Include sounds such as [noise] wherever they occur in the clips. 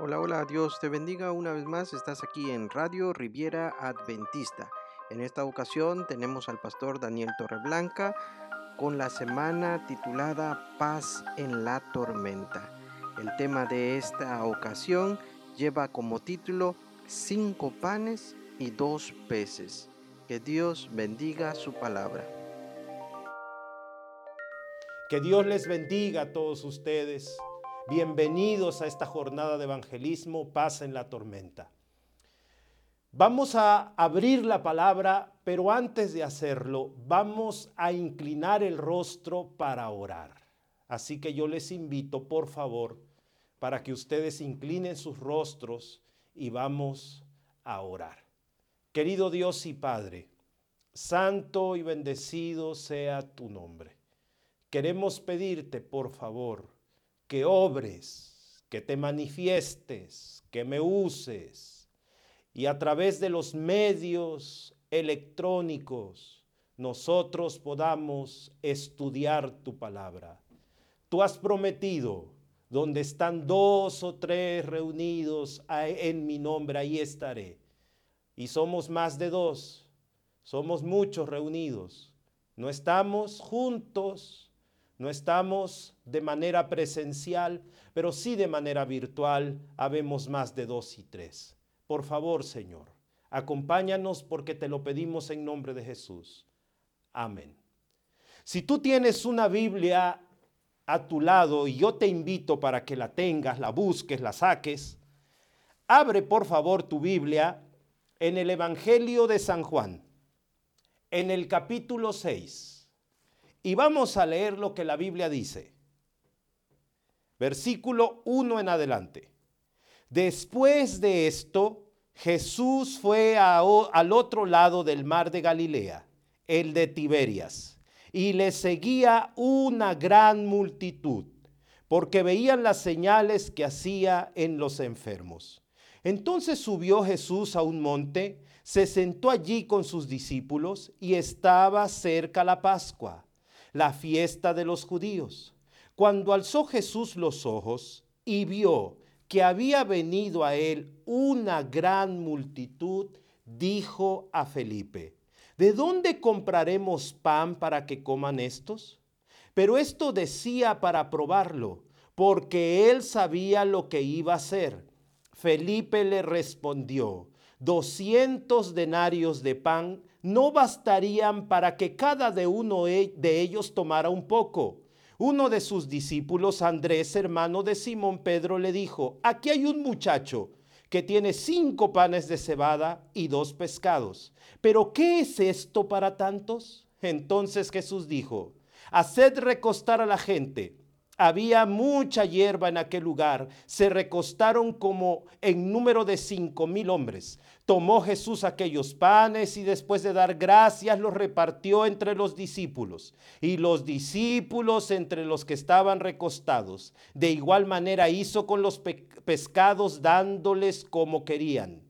Hola, hola, Dios te bendiga una vez más. Estás aquí en Radio Riviera Adventista. En esta ocasión tenemos al pastor Daniel Torreblanca con la semana titulada Paz en la tormenta. El tema de esta ocasión lleva como título Cinco panes y dos peces. Que Dios bendiga su palabra. Que Dios les bendiga a todos ustedes. Bienvenidos a esta jornada de evangelismo, paz en la tormenta. Vamos a abrir la palabra, pero antes de hacerlo, vamos a inclinar el rostro para orar. Así que yo les invito, por favor, para que ustedes inclinen sus rostros y vamos a orar. Querido Dios y Padre, santo y bendecido sea tu nombre. Queremos pedirte, por favor, que obres, que te manifiestes, que me uses y a través de los medios electrónicos nosotros podamos estudiar tu palabra. Tú has prometido, donde están dos o tres reunidos en mi nombre, ahí estaré. Y somos más de dos, somos muchos reunidos. No estamos juntos no estamos de manera presencial, pero sí de manera virtual, habemos más de dos y tres. Por favor, Señor, acompáñanos porque te lo pedimos en nombre de Jesús. Amén. Si tú tienes una Biblia a tu lado y yo te invito para que la tengas, la busques, la saques, abre por favor tu Biblia en el Evangelio de San Juan, en el capítulo 6. Y vamos a leer lo que la Biblia dice. Versículo 1 en adelante. Después de esto, Jesús fue al otro lado del mar de Galilea, el de Tiberias, y le seguía una gran multitud, porque veían las señales que hacía en los enfermos. Entonces subió Jesús a un monte, se sentó allí con sus discípulos y estaba cerca la Pascua la fiesta de los judíos. Cuando alzó Jesús los ojos y vio que había venido a él una gran multitud, dijo a Felipe, ¿de dónde compraremos pan para que coman estos? Pero esto decía para probarlo, porque él sabía lo que iba a hacer. Felipe le respondió, doscientos denarios de pan no bastarían para que cada de uno e, de ellos tomara un poco. Uno de sus discípulos, Andrés, hermano de Simón Pedro, le dijo, aquí hay un muchacho que tiene cinco panes de cebada y dos pescados. Pero ¿qué es esto para tantos? Entonces Jesús dijo, haced recostar a la gente. Había mucha hierba en aquel lugar. Se recostaron como en número de cinco mil hombres. Tomó Jesús aquellos panes y después de dar gracias los repartió entre los discípulos y los discípulos entre los que estaban recostados. De igual manera hizo con los pescados dándoles como querían.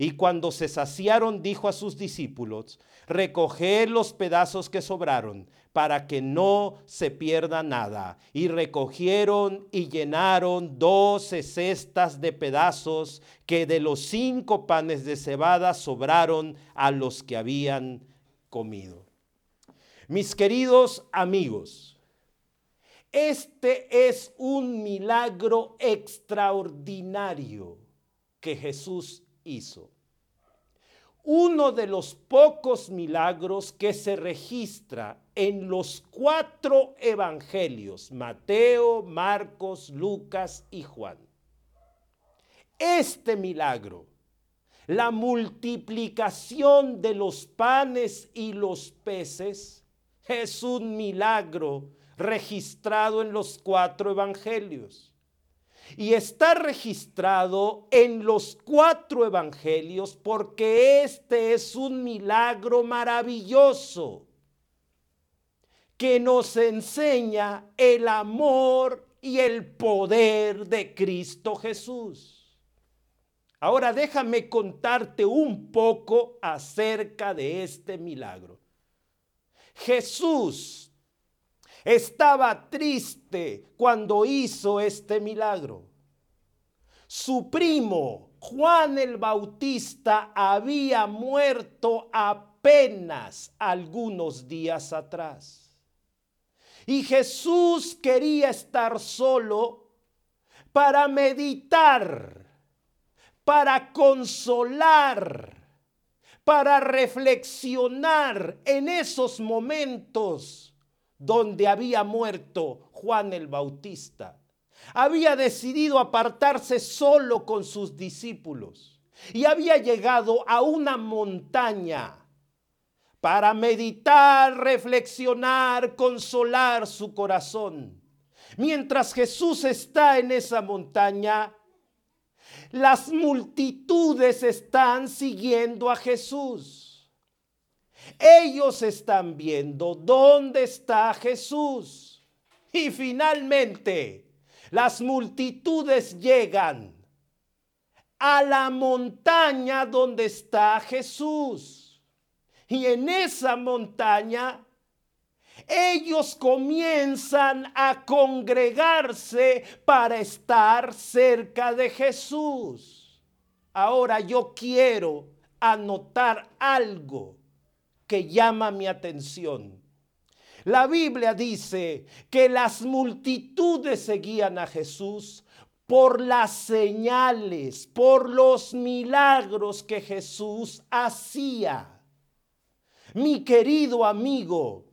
Y cuando se saciaron dijo a sus discípulos, recoged los pedazos que sobraron para que no se pierda nada. Y recogieron y llenaron doce cestas de pedazos que de los cinco panes de cebada sobraron a los que habían comido. Mis queridos amigos, este es un milagro extraordinario que Jesús hizo uno de los pocos milagros que se registra en los cuatro evangelios, Mateo, Marcos, Lucas y Juan. Este milagro, la multiplicación de los panes y los peces, es un milagro registrado en los cuatro evangelios y está registrado en los cuatro evangelios porque este es un milagro maravilloso que nos enseña el amor y el poder de Cristo Jesús. Ahora déjame contarte un poco acerca de este milagro. Jesús estaba triste cuando hizo este milagro. Su primo, Juan el Bautista, había muerto apenas algunos días atrás. Y Jesús quería estar solo para meditar, para consolar, para reflexionar en esos momentos donde había muerto Juan el Bautista. Había decidido apartarse solo con sus discípulos y había llegado a una montaña para meditar, reflexionar, consolar su corazón. Mientras Jesús está en esa montaña, las multitudes están siguiendo a Jesús. Ellos están viendo dónde está Jesús. Y finalmente, las multitudes llegan a la montaña donde está Jesús. Y en esa montaña ellos comienzan a congregarse para estar cerca de Jesús. Ahora yo quiero anotar algo que llama mi atención. La Biblia dice que las multitudes seguían a Jesús por las señales, por los milagros que Jesús hacía. Mi querido amigo,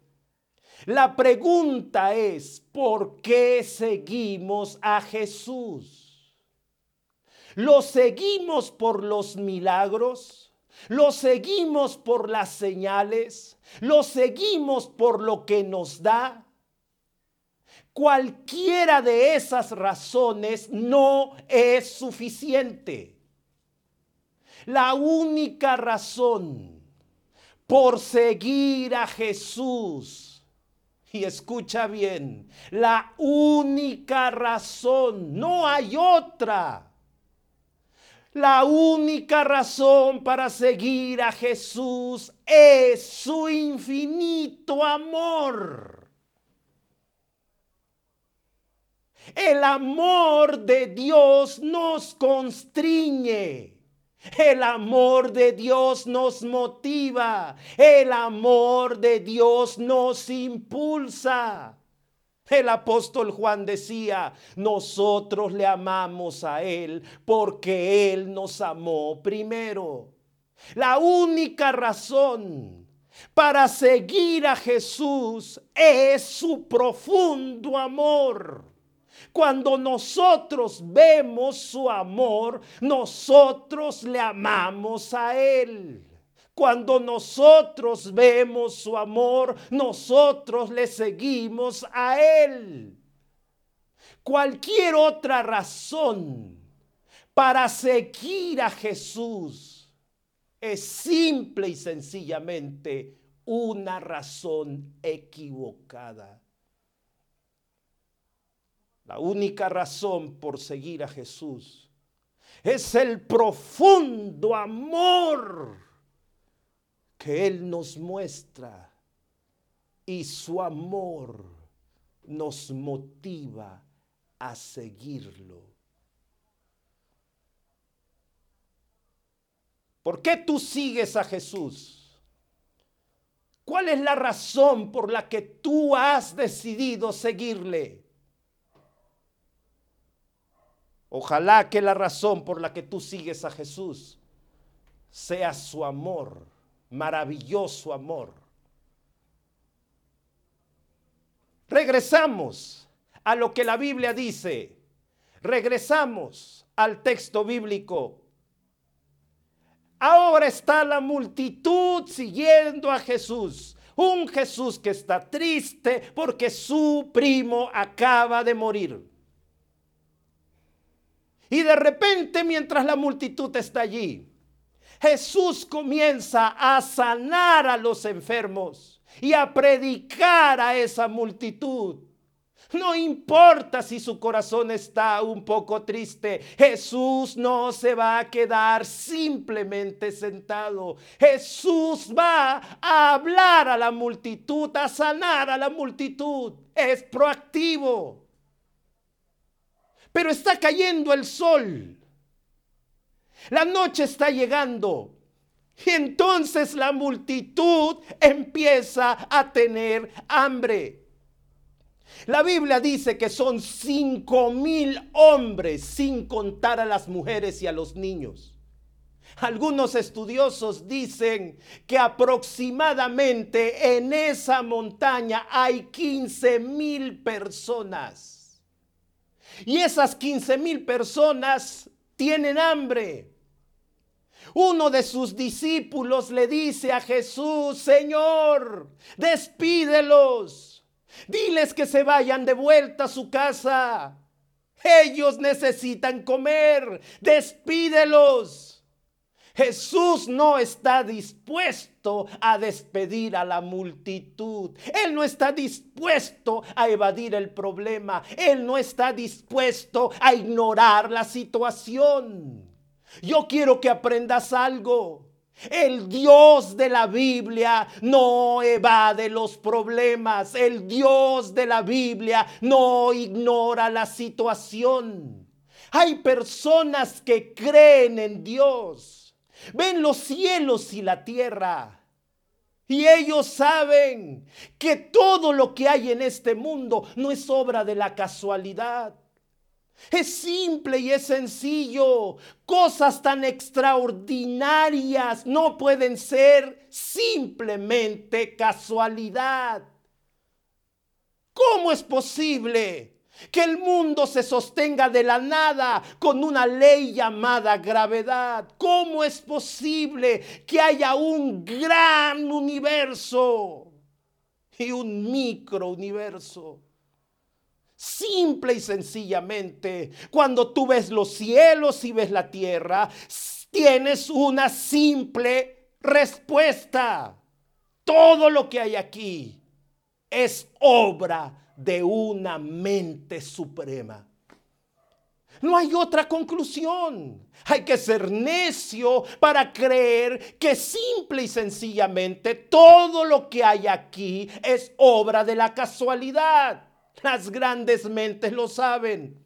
la pregunta es, ¿por qué seguimos a Jesús? ¿Lo seguimos por los milagros? ¿Lo seguimos por las señales? ¿Lo seguimos por lo que nos da? Cualquiera de esas razones no es suficiente. La única razón por seguir a Jesús y escucha bien, la única razón, no hay otra. La única razón para seguir a Jesús es su infinito amor. El amor de Dios nos constriñe. El amor de Dios nos motiva. El amor de Dios nos impulsa. El apóstol Juan decía, nosotros le amamos a Él porque Él nos amó primero. La única razón para seguir a Jesús es su profundo amor. Cuando nosotros vemos su amor, nosotros le amamos a Él. Cuando nosotros vemos su amor, nosotros le seguimos a Él. Cualquier otra razón para seguir a Jesús es simple y sencillamente una razón equivocada. La única razón por seguir a Jesús es el profundo amor que Él nos muestra y su amor nos motiva a seguirlo. ¿Por qué tú sigues a Jesús? ¿Cuál es la razón por la que tú has decidido seguirle? Ojalá que la razón por la que tú sigues a Jesús sea su amor, maravilloso amor. Regresamos a lo que la Biblia dice. Regresamos al texto bíblico. Ahora está la multitud siguiendo a Jesús. Un Jesús que está triste porque su primo acaba de morir. Y de repente, mientras la multitud está allí, Jesús comienza a sanar a los enfermos y a predicar a esa multitud. No importa si su corazón está un poco triste, Jesús no se va a quedar simplemente sentado. Jesús va a hablar a la multitud, a sanar a la multitud. Es proactivo. Pero está cayendo el sol. La noche está llegando. Y entonces la multitud empieza a tener hambre. La Biblia dice que son cinco mil hombres, sin contar a las mujeres y a los niños. Algunos estudiosos dicen que aproximadamente en esa montaña hay 15 mil personas. Y esas 15 mil personas tienen hambre. Uno de sus discípulos le dice a Jesús, Señor, despídelos. Diles que se vayan de vuelta a su casa. Ellos necesitan comer. Despídelos. Jesús no está dispuesto a despedir a la multitud. Él no está dispuesto a evadir el problema. Él no está dispuesto a ignorar la situación. Yo quiero que aprendas algo. El Dios de la Biblia no evade los problemas. El Dios de la Biblia no ignora la situación. Hay personas que creen en Dios ven los cielos y la tierra. Y ellos saben que todo lo que hay en este mundo no es obra de la casualidad. Es simple y es sencillo. Cosas tan extraordinarias no pueden ser simplemente casualidad. ¿Cómo es posible que el mundo se sostenga de la nada con una ley llamada gravedad. ¿Cómo es posible que haya un gran universo y un microuniverso? Simple y sencillamente, cuando tú ves los cielos y ves la tierra, tienes una simple respuesta. Todo lo que hay aquí es obra de una mente suprema. No hay otra conclusión. Hay que ser necio para creer que simple y sencillamente todo lo que hay aquí es obra de la casualidad. Las grandes mentes lo saben.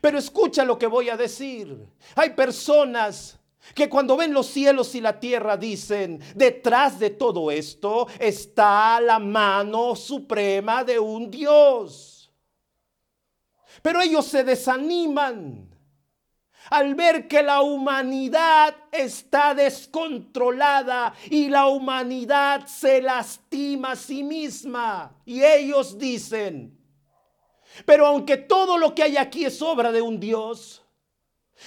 Pero escucha lo que voy a decir. Hay personas que cuando ven los cielos y la tierra dicen, detrás de todo esto está la mano suprema de un Dios. Pero ellos se desaniman al ver que la humanidad está descontrolada y la humanidad se lastima a sí misma. Y ellos dicen, pero aunque todo lo que hay aquí es obra de un Dios,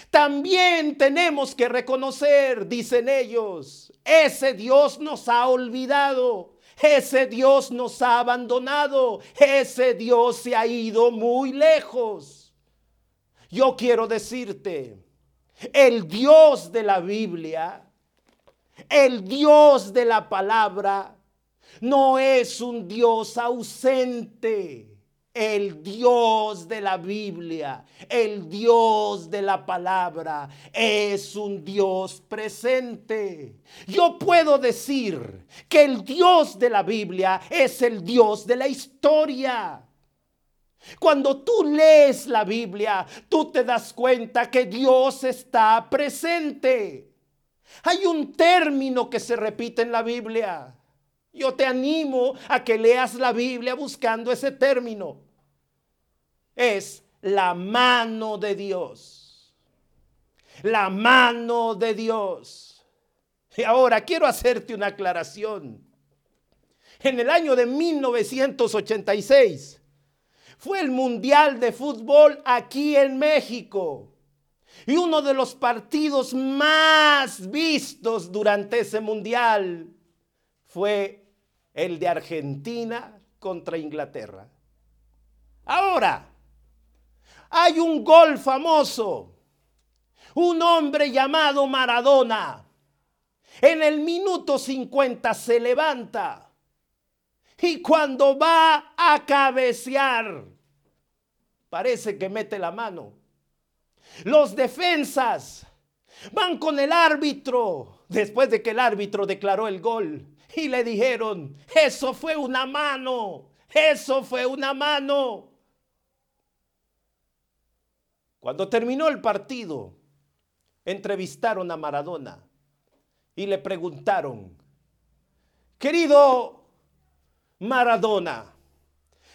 también tenemos que reconocer, dicen ellos, ese Dios nos ha olvidado, ese Dios nos ha abandonado, ese Dios se ha ido muy lejos. Yo quiero decirte, el Dios de la Biblia, el Dios de la palabra, no es un Dios ausente. El Dios de la Biblia, el Dios de la palabra, es un Dios presente. Yo puedo decir que el Dios de la Biblia es el Dios de la historia. Cuando tú lees la Biblia, tú te das cuenta que Dios está presente. Hay un término que se repite en la Biblia. Yo te animo a que leas la Biblia buscando ese término. Es la mano de Dios. La mano de Dios. Y ahora quiero hacerte una aclaración. En el año de 1986 fue el Mundial de Fútbol aquí en México. Y uno de los partidos más vistos durante ese mundial fue el de Argentina contra Inglaterra. Ahora, hay un gol famoso, un hombre llamado Maradona. En el minuto 50 se levanta y cuando va a cabecear, parece que mete la mano. Los defensas van con el árbitro después de que el árbitro declaró el gol y le dijeron, eso fue una mano, eso fue una mano. Cuando terminó el partido, entrevistaron a Maradona y le preguntaron, querido Maradona,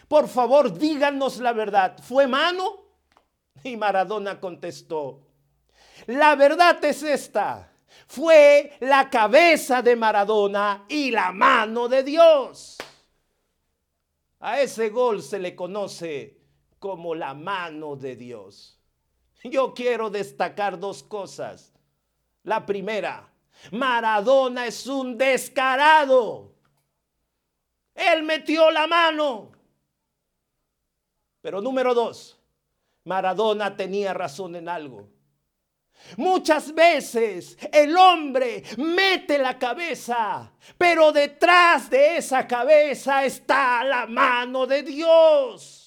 por favor díganos la verdad, ¿fue mano? Y Maradona contestó, la verdad es esta, fue la cabeza de Maradona y la mano de Dios. A ese gol se le conoce como la mano de Dios. Yo quiero destacar dos cosas. La primera, Maradona es un descarado. Él metió la mano. Pero número dos, Maradona tenía razón en algo. Muchas veces el hombre mete la cabeza, pero detrás de esa cabeza está la mano de Dios.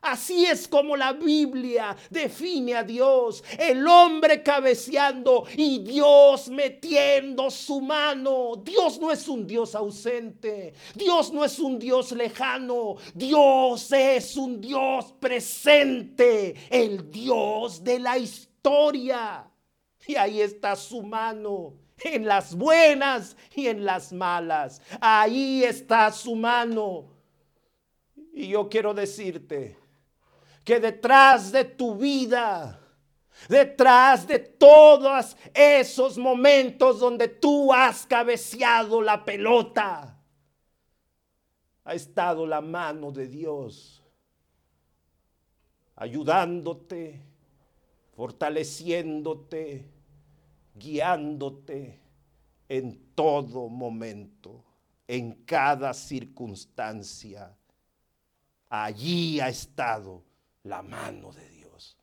Así es como la Biblia define a Dios, el hombre cabeceando y Dios metiendo su mano. Dios no es un Dios ausente, Dios no es un Dios lejano, Dios es un Dios presente, el Dios de la historia. Y ahí está su mano, en las buenas y en las malas. Ahí está su mano. Y yo quiero decirte, que detrás de tu vida, detrás de todos esos momentos donde tú has cabeceado la pelota, ha estado la mano de Dios ayudándote, fortaleciéndote, guiándote en todo momento, en cada circunstancia. Allí ha estado la mano de Dios.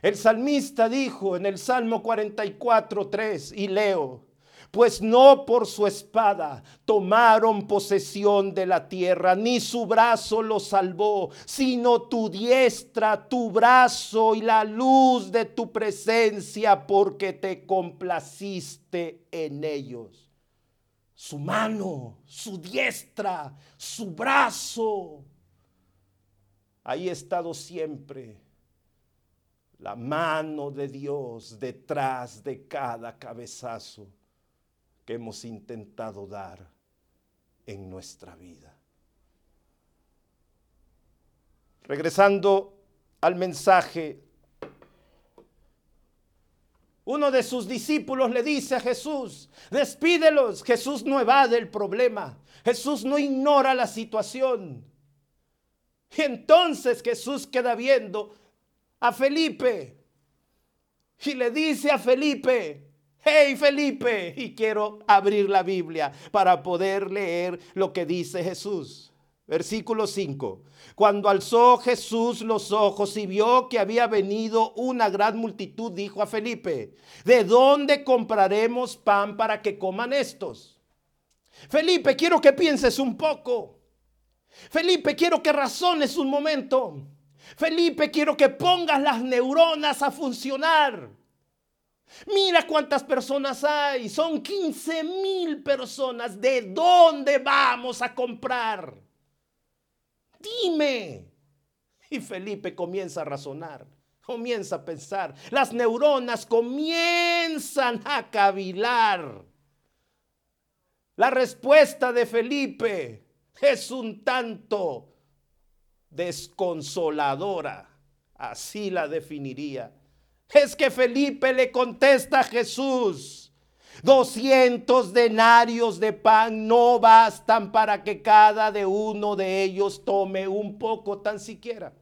El salmista dijo en el Salmo 44, 3, y leo, pues no por su espada tomaron posesión de la tierra, ni su brazo lo salvó, sino tu diestra, tu brazo y la luz de tu presencia, porque te complaciste en ellos. Su mano, su diestra, su brazo Ahí ha estado siempre la mano de Dios detrás de cada cabezazo que hemos intentado dar en nuestra vida. Regresando al mensaje, uno de sus discípulos le dice a Jesús, despídelos. Jesús no evade el problema. Jesús no ignora la situación. Y entonces Jesús queda viendo a Felipe y le dice a Felipe, hey Felipe, y quiero abrir la Biblia para poder leer lo que dice Jesús. Versículo 5. Cuando alzó Jesús los ojos y vio que había venido una gran multitud, dijo a Felipe, ¿de dónde compraremos pan para que coman estos? Felipe, quiero que pienses un poco. Felipe, quiero que razones un momento. Felipe, quiero que pongas las neuronas a funcionar. Mira cuántas personas hay. Son 15 mil personas. ¿De dónde vamos a comprar? Dime. Y Felipe comienza a razonar. Comienza a pensar. Las neuronas comienzan a cavilar. La respuesta de Felipe es un tanto desconsoladora, así la definiría. Es que Felipe le contesta a Jesús, 200 denarios de pan no bastan para que cada de uno de ellos tome un poco tan siquiera.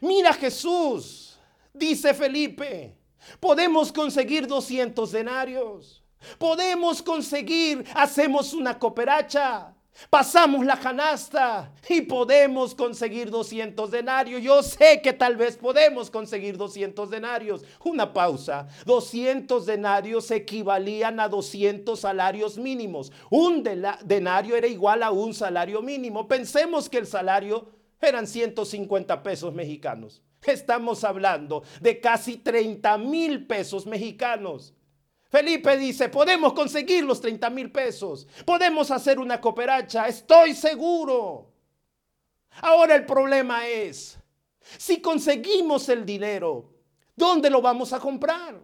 Mira Jesús, dice Felipe, podemos conseguir 200 denarios. Podemos conseguir, hacemos una cooperacha, pasamos la canasta y podemos conseguir 200 denarios. Yo sé que tal vez podemos conseguir 200 denarios. Una pausa. 200 denarios equivalían a 200 salarios mínimos. Un denario era igual a un salario mínimo. Pensemos que el salario eran 150 pesos mexicanos. Estamos hablando de casi 30 mil pesos mexicanos. Felipe dice, podemos conseguir los 30 mil pesos, podemos hacer una cooperacha, estoy seguro. Ahora el problema es, si conseguimos el dinero, ¿Dónde lo vamos a comprar?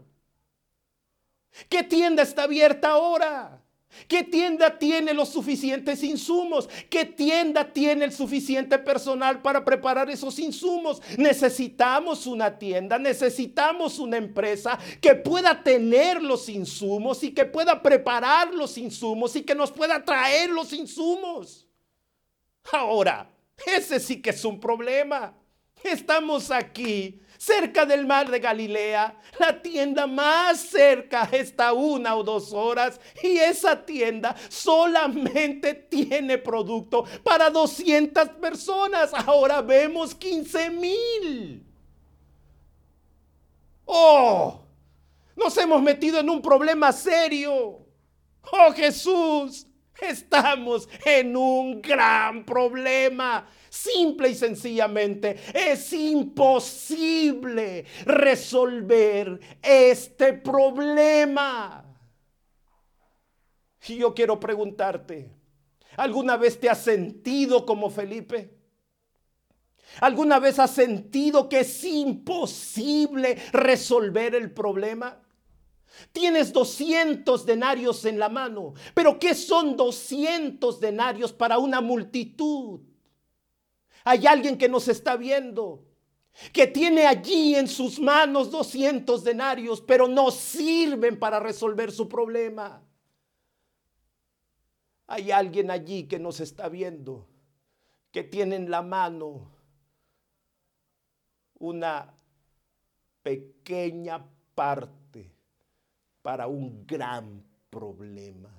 ¿Qué tienda está abierta ahora? ¿Qué tienda tiene los suficientes insumos? ¿Qué tienda tiene el suficiente personal para preparar esos insumos? Necesitamos una tienda, necesitamos una empresa que pueda tener los insumos y que pueda preparar los insumos y que nos pueda traer los insumos. Ahora, ese sí que es un problema. Estamos aquí cerca del mar de Galilea. La tienda más cerca está una o dos horas y esa tienda solamente tiene producto para 200 personas. Ahora vemos 15 mil. ¡Oh! Nos hemos metido en un problema serio. ¡Oh Jesús! Estamos en un gran problema. Simple y sencillamente, es imposible resolver este problema. Y yo quiero preguntarte, ¿alguna vez te has sentido como Felipe? ¿Alguna vez has sentido que es imposible resolver el problema? Tienes 200 denarios en la mano, pero ¿qué son 200 denarios para una multitud? Hay alguien que nos está viendo, que tiene allí en sus manos 200 denarios, pero no sirven para resolver su problema. Hay alguien allí que nos está viendo, que tiene en la mano una pequeña parte para un gran problema.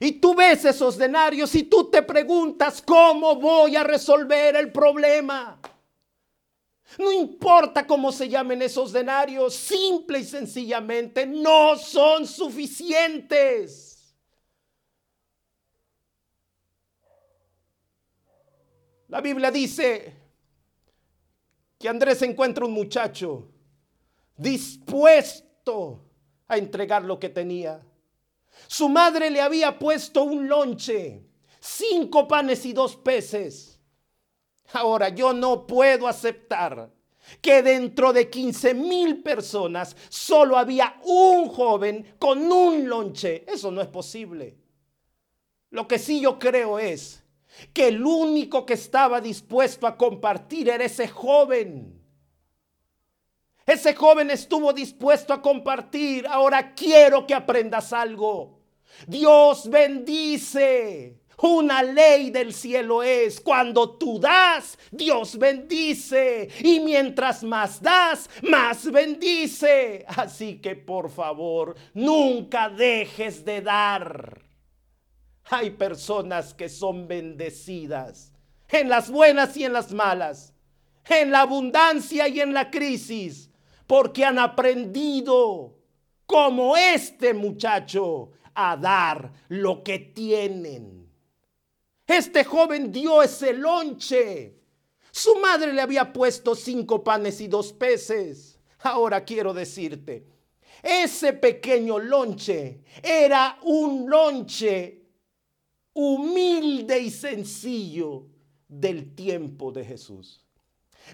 Y tú ves esos denarios y tú te preguntas, ¿cómo voy a resolver el problema? No importa cómo se llamen esos denarios, simple y sencillamente no son suficientes. La Biblia dice que Andrés encuentra un muchacho a entregar lo que tenía. Su madre le había puesto un lonche, cinco panes y dos peces. Ahora yo no puedo aceptar que dentro de 15 mil personas solo había un joven con un lonche. Eso no es posible. Lo que sí yo creo es que el único que estaba dispuesto a compartir era ese joven. Ese joven estuvo dispuesto a compartir. Ahora quiero que aprendas algo. Dios bendice. Una ley del cielo es, cuando tú das, Dios bendice. Y mientras más das, más bendice. Así que por favor, nunca dejes de dar. Hay personas que son bendecidas en las buenas y en las malas, en la abundancia y en la crisis porque han aprendido como este muchacho a dar lo que tienen. Este joven dio ese lonche. Su madre le había puesto cinco panes y dos peces. Ahora quiero decirte, ese pequeño lonche era un lonche humilde y sencillo del tiempo de Jesús.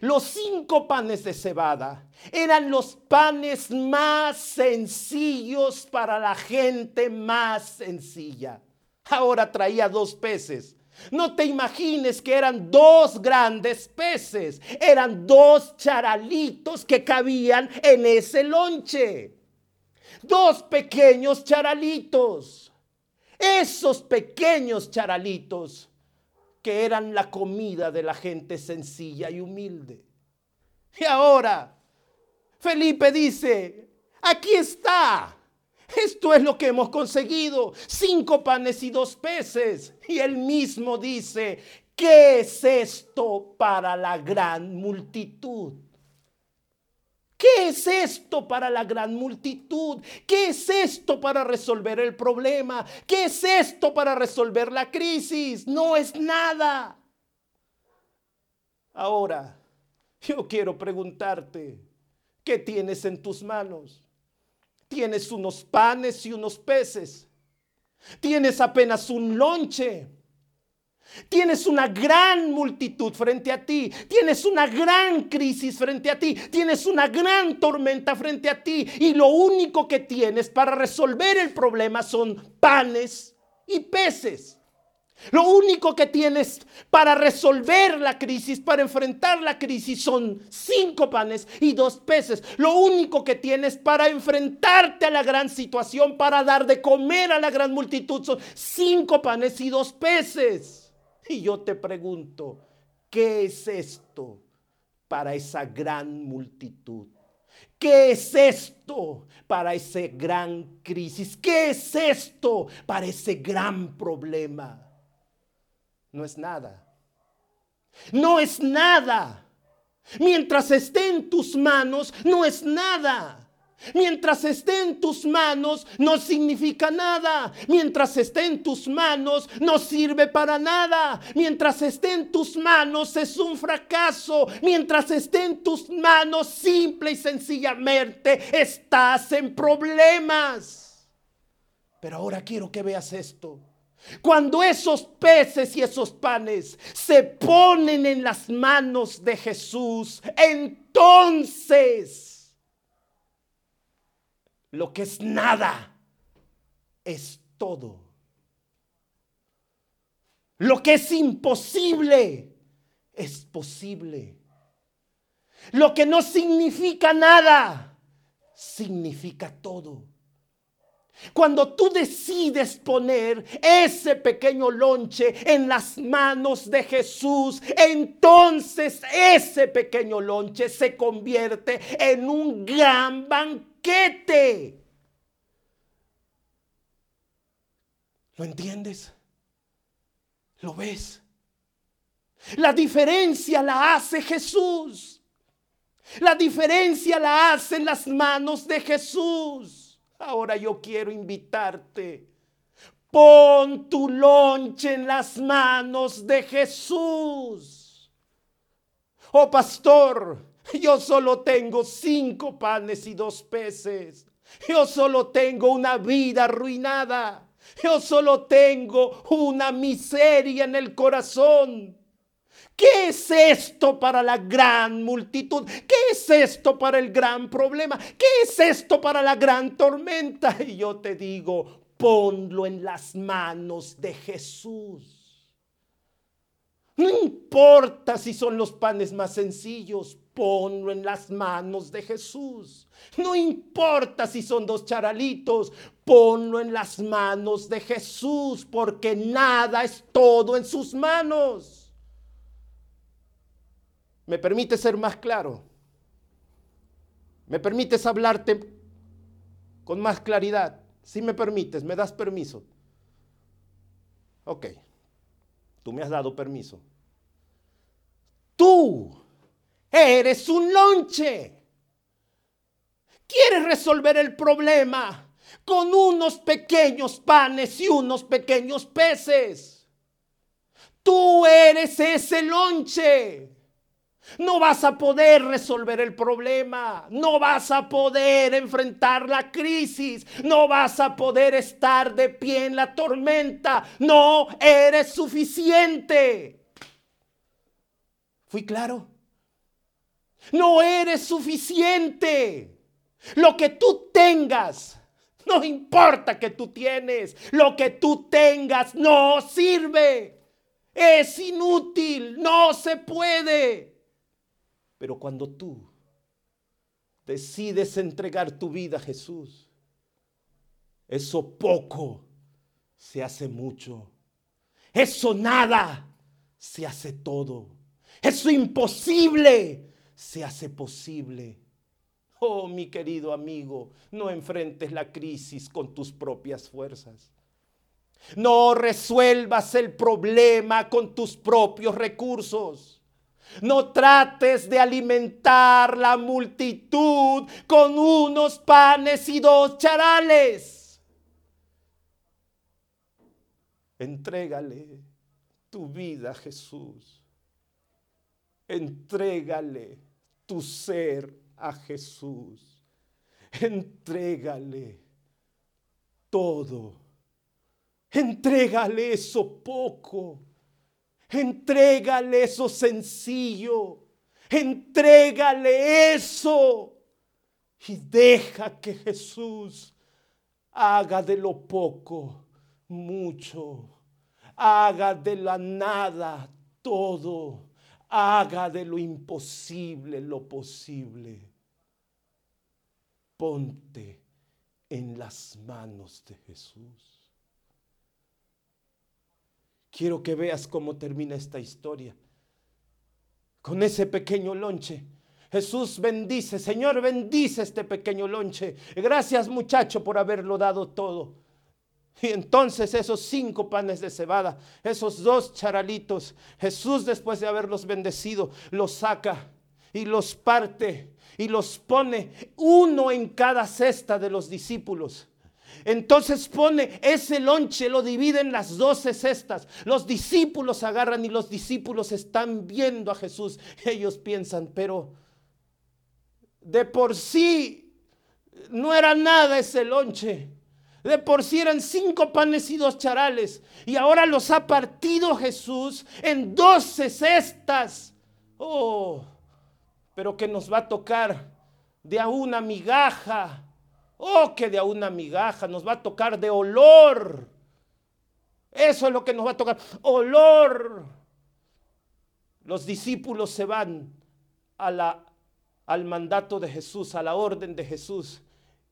Los cinco panes de cebada eran los panes más sencillos para la gente más sencilla. Ahora traía dos peces. No te imagines que eran dos grandes peces, eran dos charalitos que cabían en ese lonche. Dos pequeños charalitos. Esos pequeños charalitos que eran la comida de la gente sencilla y humilde. Y ahora, Felipe dice, aquí está. Esto es lo que hemos conseguido. Cinco panes y dos peces. Y él mismo dice, ¿qué es esto para la gran multitud? ¿Qué es esto para la gran multitud? ¿Qué es esto para resolver el problema? ¿Qué es esto para resolver la crisis? No es nada. Ahora, yo quiero preguntarte, ¿qué tienes en tus manos? Tienes unos panes y unos peces. Tienes apenas un lonche. Tienes una gran multitud frente a ti. Tienes una gran crisis frente a ti. Tienes una gran tormenta frente a ti. Y lo único que tienes para resolver el problema son panes y peces. Lo único que tienes para resolver la crisis, para enfrentar la crisis, son cinco panes y dos peces. Lo único que tienes para enfrentarte a la gran situación, para dar de comer a la gran multitud, son cinco panes y dos peces. Y yo te pregunto, ¿qué es esto para esa gran multitud? ¿Qué es esto para esa gran crisis? ¿Qué es esto para ese gran problema? no es nada. No es nada. Mientras esté en tus manos, no es nada. Mientras esté en tus manos, no significa nada. Mientras esté en tus manos, no sirve para nada. Mientras esté en tus manos, es un fracaso. Mientras esté en tus manos, simple y sencillamente, estás en problemas. Pero ahora quiero que veas esto. Cuando esos peces y esos panes se ponen en las manos de Jesús, entonces lo que es nada es todo. Lo que es imposible es posible. Lo que no significa nada significa todo. Cuando tú decides poner ese pequeño lonche en las manos de Jesús, entonces ese pequeño lonche se convierte en un gran banquete. ¿Lo entiendes? ¿Lo ves? La diferencia la hace Jesús. La diferencia la hace en las manos de Jesús. Ahora yo quiero invitarte. Pon tu lonche en las manos de Jesús. Oh pastor, yo solo tengo cinco panes y dos peces. Yo solo tengo una vida arruinada. Yo solo tengo una miseria en el corazón. ¿Qué es esto para la gran multitud? ¿Qué es esto para el gran problema? ¿Qué es esto para la gran tormenta? Y yo te digo, ponlo en las manos de Jesús. No importa si son los panes más sencillos, ponlo en las manos de Jesús. No importa si son dos charalitos, ponlo en las manos de Jesús, porque nada es todo en sus manos. ¿Me permite ser más claro? ¿Me permites hablarte con más claridad? Si me permites, me das permiso. Ok, tú me has dado permiso. Tú eres un lonche. ¿Quieres resolver el problema con unos pequeños panes y unos pequeños peces? Tú eres ese lonche. No vas a poder resolver el problema, no vas a poder enfrentar la crisis, no vas a poder estar de pie en la tormenta, no eres suficiente. ¿Fui claro? No eres suficiente. Lo que tú tengas, no importa que tú tienes, lo que tú tengas no sirve. Es inútil, no se puede. Pero cuando tú decides entregar tu vida a Jesús, eso poco se hace mucho. Eso nada se hace todo. Eso imposible se hace posible. Oh, mi querido amigo, no enfrentes la crisis con tus propias fuerzas. No resuelvas el problema con tus propios recursos. No trates de alimentar la multitud con unos panes y dos charales. Entrégale tu vida a Jesús. Entrégale tu ser a Jesús. Entrégale todo. Entrégale eso poco Entrégale eso sencillo. Entrégale eso. Y deja que Jesús haga de lo poco mucho. Haga de la nada todo. Haga de lo imposible lo posible. Ponte en las manos de Jesús. Quiero que veas cómo termina esta historia. Con ese pequeño lonche. Jesús bendice, Señor bendice este pequeño lonche. Gracias muchacho por haberlo dado todo. Y entonces esos cinco panes de cebada, esos dos charalitos, Jesús después de haberlos bendecido, los saca y los parte y los pone uno en cada cesta de los discípulos. Entonces pone ese lonche, lo divide en las doce cestas. Los discípulos agarran y los discípulos están viendo a Jesús. Ellos piensan, pero de por sí no era nada ese lonche. De por sí eran cinco panes y dos charales. Y ahora los ha partido Jesús en doce cestas. Oh, pero que nos va a tocar de a una migaja. Oh, que de a una migaja nos va a tocar de olor. Eso es lo que nos va a tocar. Olor. Los discípulos se van al mandato de Jesús, a la orden de Jesús.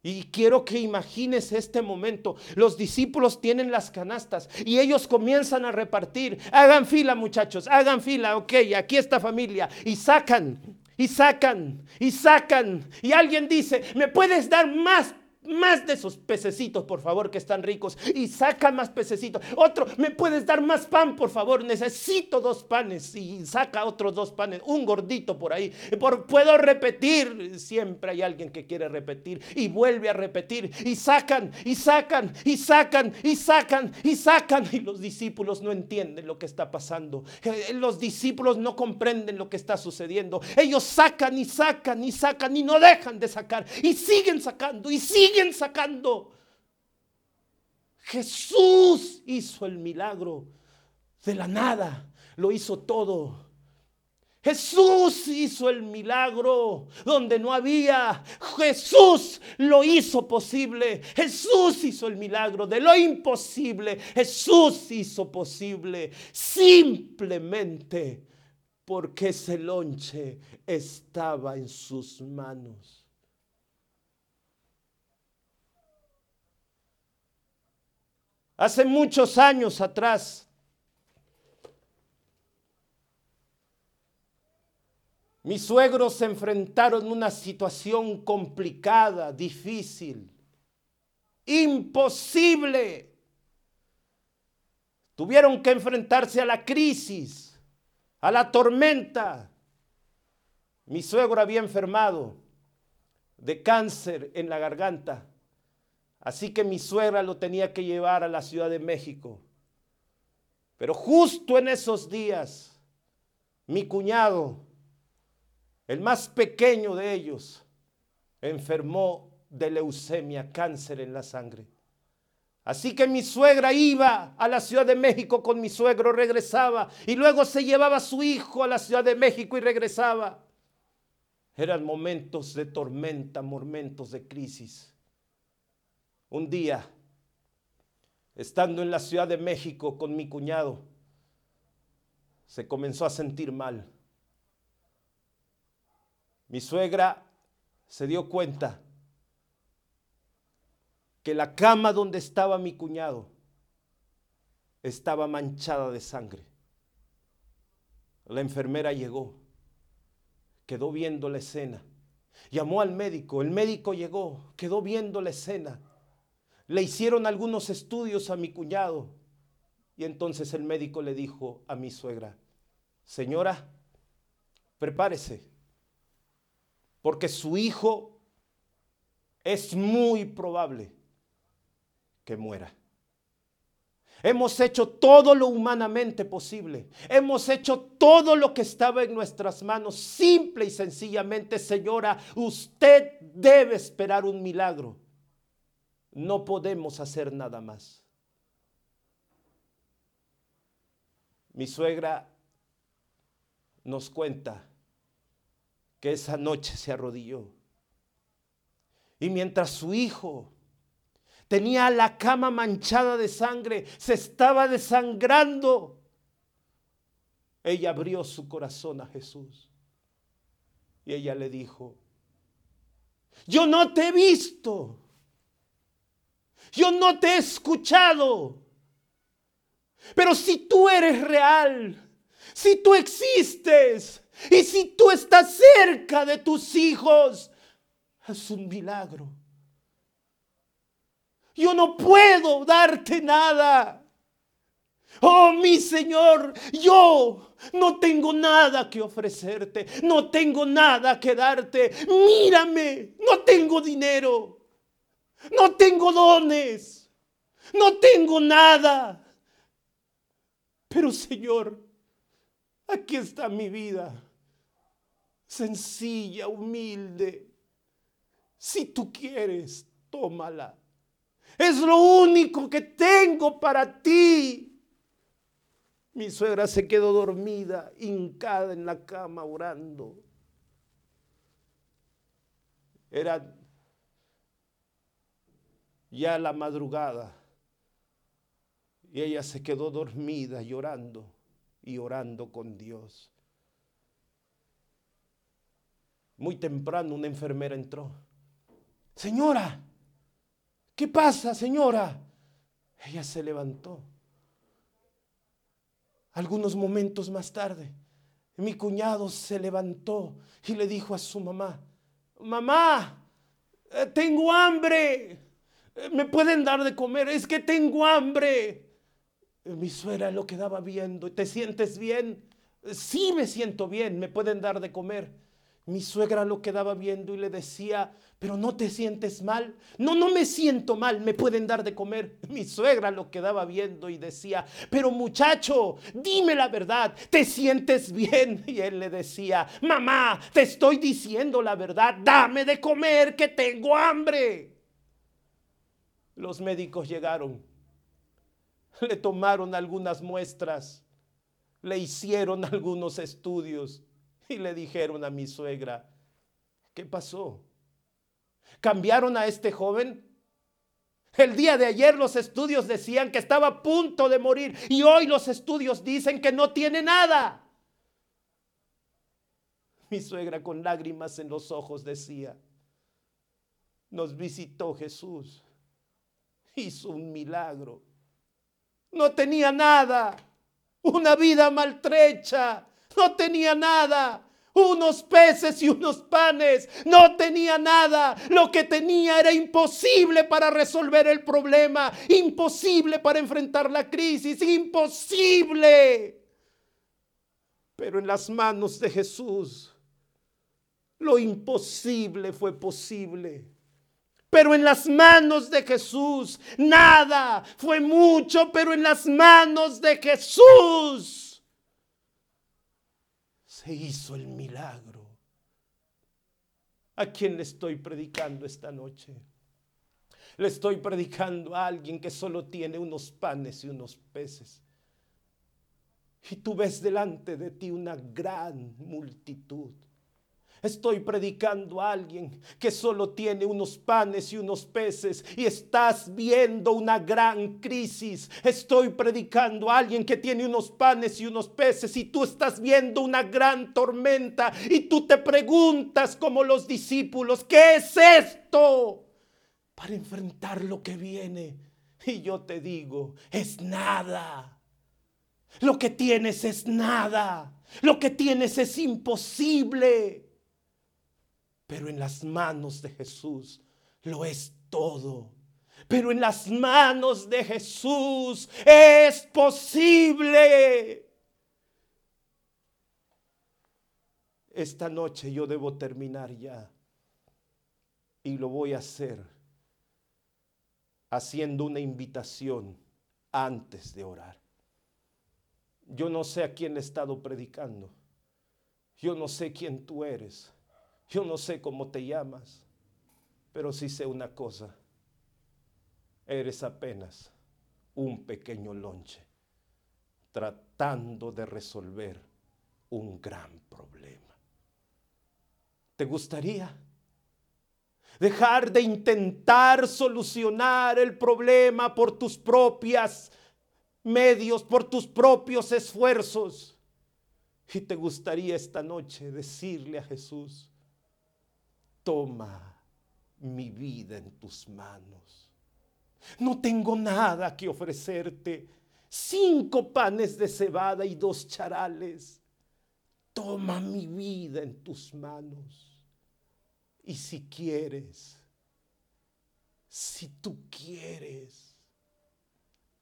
Y quiero que imagines este momento. Los discípulos tienen las canastas y ellos comienzan a repartir. Hagan fila muchachos, hagan fila. Ok, aquí está familia. Y sacan, y sacan, y sacan. Y alguien dice, ¿me puedes dar más más de esos pececitos, por favor, que están ricos. Y saca más pececitos. Otro, ¿me puedes dar más pan, por favor? Necesito dos panes. Y saca otros dos panes. Un gordito por ahí. Por, puedo repetir. Siempre hay alguien que quiere repetir. Y vuelve a repetir. Y sacan, y sacan, y sacan, y sacan, y sacan. Y los discípulos no entienden lo que está pasando. Eh, los discípulos no comprenden lo que está sucediendo. Ellos sacan y sacan y sacan y no dejan de sacar. Y siguen sacando y siguen siguen sacando. Jesús hizo el milagro de la nada, lo hizo todo. Jesús hizo el milagro donde no había. Jesús lo hizo posible. Jesús hizo el milagro de lo imposible. Jesús hizo posible simplemente porque ese lonche estaba en sus manos. Hace muchos años atrás, mis suegros se enfrentaron a una situación complicada, difícil, imposible. Tuvieron que enfrentarse a la crisis, a la tormenta. Mi suegro había enfermado de cáncer en la garganta. Así que mi suegra lo tenía que llevar a la Ciudad de México. Pero justo en esos días, mi cuñado, el más pequeño de ellos, enfermó de leucemia, cáncer en la sangre. Así que mi suegra iba a la Ciudad de México con mi suegro, regresaba y luego se llevaba a su hijo a la Ciudad de México y regresaba. Eran momentos de tormenta, momentos de crisis. Un día, estando en la Ciudad de México con mi cuñado, se comenzó a sentir mal. Mi suegra se dio cuenta que la cama donde estaba mi cuñado estaba manchada de sangre. La enfermera llegó, quedó viendo la escena, llamó al médico, el médico llegó, quedó viendo la escena le hicieron algunos estudios a mi cuñado y entonces el médico le dijo a mi suegra, señora, prepárese, porque su hijo es muy probable que muera. Hemos hecho todo lo humanamente posible. Hemos hecho todo lo que estaba en nuestras manos. Simple y sencillamente, señora, usted debe esperar un milagro no podemos hacer nada más. Mi suegra nos cuenta que esa noche se arrodilló. Y mientras su hijo tenía la cama manchada de sangre, se estaba desangrando, ella abrió su corazón a Jesús. Y ella le dijo, yo no te he visto, yo no te he escuchado, pero si tú eres real, si tú existes y si tú estás cerca de tus hijos, es un milagro. Yo no puedo darte nada. Oh, mi Señor, yo no tengo nada que ofrecerte, no tengo nada que darte. Mírame, no tengo dinero, no tengo dones, no tengo nada. Pero Señor, aquí está mi vida, sencilla, humilde. Si tú quieres, tómala. Es lo único que tengo para ti. Mi suegra se quedó dormida, hincada en la cama, orando. Era ya la madrugada y ella se quedó dormida llorando y orando con Dios. Muy temprano una enfermera entró. Señora, ¿qué pasa, señora? Ella se levantó algunos momentos más tarde, mi cuñado se levantó y le dijo a su mamá, mamá, eh, tengo hambre, me pueden dar de comer, es que tengo hambre. Mi suegra lo quedaba viendo, ¿te sientes bien? Sí me siento bien, me pueden dar de comer. Mi suegra lo quedaba viendo y le decía, pero no te sientes mal. No, no me siento mal, me pueden dar de comer. [laughs] Mi suegra lo quedaba viendo y decía, pero muchacho, dime la verdad, ¿te sientes bien? [laughs] Y él le decía, mamá, te estoy diciendo la verdad, dame de comer que tengo hambre. Los médicos llegaron, le tomaron algunas muestras, le hicieron [laughs] algunos estudios y le dijeron a mi suegra, ¿qué pasó? ¿Cambiaron a este joven? El día de ayer los estudios decían que estaba a punto de morir y hoy los estudios dicen que no tiene nada. Mi suegra con lágrimas en los ojos decía, nos visitó Jesús, [laughs] hizo un milagro. No tenía nada, una vida maltrecha, no tenía nada. Unos peces y unos panes. No tenía nada. Lo que tenía era imposible para resolver el problema. Imposible para enfrentar la crisis. Imposible. Pero en las manos de Jesús, lo imposible fue posible. Pero en las manos de Jesús, nada fue mucho, pero en las manos de Jesús se hizo el milagro. ¿A quién le estoy predicando esta noche? Le estoy predicando a alguien que solo tiene unos panes y unos peces. Y tú ves delante de ti una gran multitud. Estoy predicando a alguien que solo tiene unos panes y unos peces y estás viendo una gran crisis. Estoy predicando a alguien que tiene unos panes y unos peces y tú estás viendo una gran tormenta y tú te preguntas como los discípulos, ¿qué es esto? Para enfrentar lo que viene. Y yo te digo, es nada. Lo que tienes es nada. Lo que tienes es imposible. Pero en las manos de Jesús lo es todo. Pero en las manos de Jesús es posible. Esta noche yo debo terminar ya. Y lo voy a hacer haciendo una invitación antes de orar. Yo no sé a quién he estado predicando. Yo no sé quién tú eres. Yo no sé cómo te llamas, pero sí sé una cosa. Eres apenas un pequeño lonche tratando de resolver un gran problema. ¿Te gustaría dejar de intentar solucionar el problema por tus propias medios, por tus propios esfuerzos? Y te gustaría esta noche decirle a Jesús, toma mi vida en tus manos. No tengo nada que ofrecerte. Cinco panes de cebada y dos charales. Toma mi vida en tus manos. Y si quieres, si tú quieres,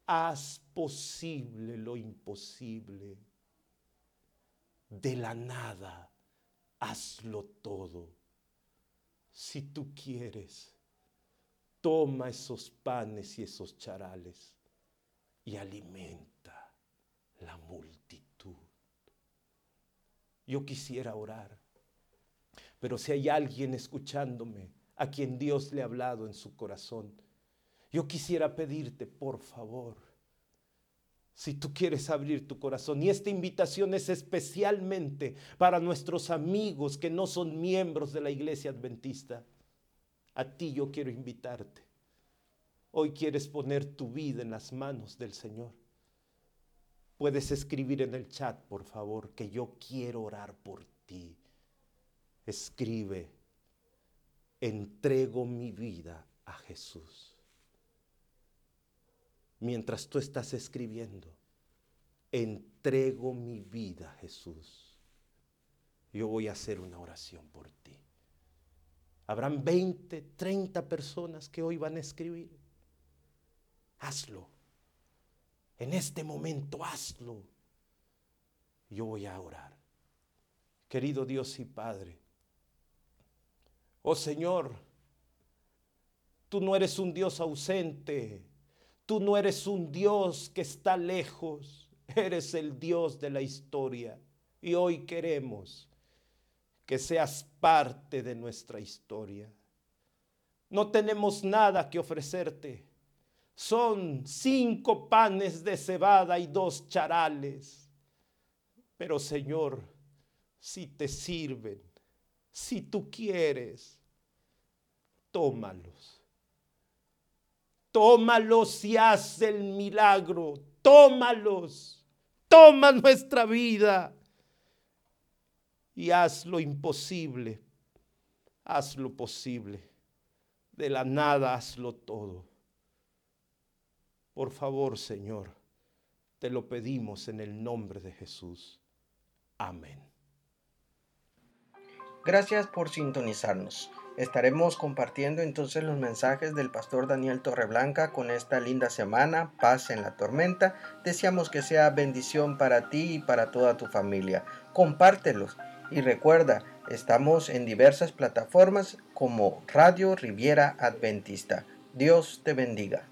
haz posible lo imposible. De la nada, hazlo todo. Si tú quieres, toma esos panes y esos charales y alimenta la multitud. Yo quisiera orar, pero si hay alguien escuchándome a quien Dios le ha hablado en su corazón, yo quisiera pedirte, por favor, si tú quieres abrir tu corazón. Y esta invitación es especialmente para nuestros amigos que no son miembros de la iglesia adventista. A ti yo quiero invitarte. Hoy quieres poner tu vida en las manos del Señor. Puedes escribir en el chat, por favor, que yo quiero orar por ti. Escribe, entrego mi vida a Jesús mientras tú estás escribiendo, entrego mi vida Jesús. Yo voy a hacer una oración por ti. Habrán 20, 30 personas que hoy van a escribir. Hazlo. En este momento, hazlo. Yo voy a orar. Querido Dios y Padre, oh Señor, tú no eres un Dios ausente, Tú no eres un Dios que está lejos, eres el Dios de la historia. Y hoy queremos que seas parte de nuestra historia. No tenemos nada que ofrecerte. Son cinco panes de cebada y dos charales. Pero Señor, si te sirven, si tú quieres, tómalos Tómalos y haz el milagro. Tómalos. Toma nuestra vida. Y haz lo imposible. Haz lo posible. De la nada hazlo todo. Por favor, Señor, te lo pedimos en el nombre de Jesús. Amén. Gracias por sintonizarnos. Estaremos compartiendo entonces los mensajes del pastor Daniel Torreblanca con esta linda semana, paz en la tormenta. Deseamos que sea bendición para ti y para toda tu familia. Compártelos y recuerda, estamos en diversas plataformas como Radio Riviera Adventista. Dios te bendiga.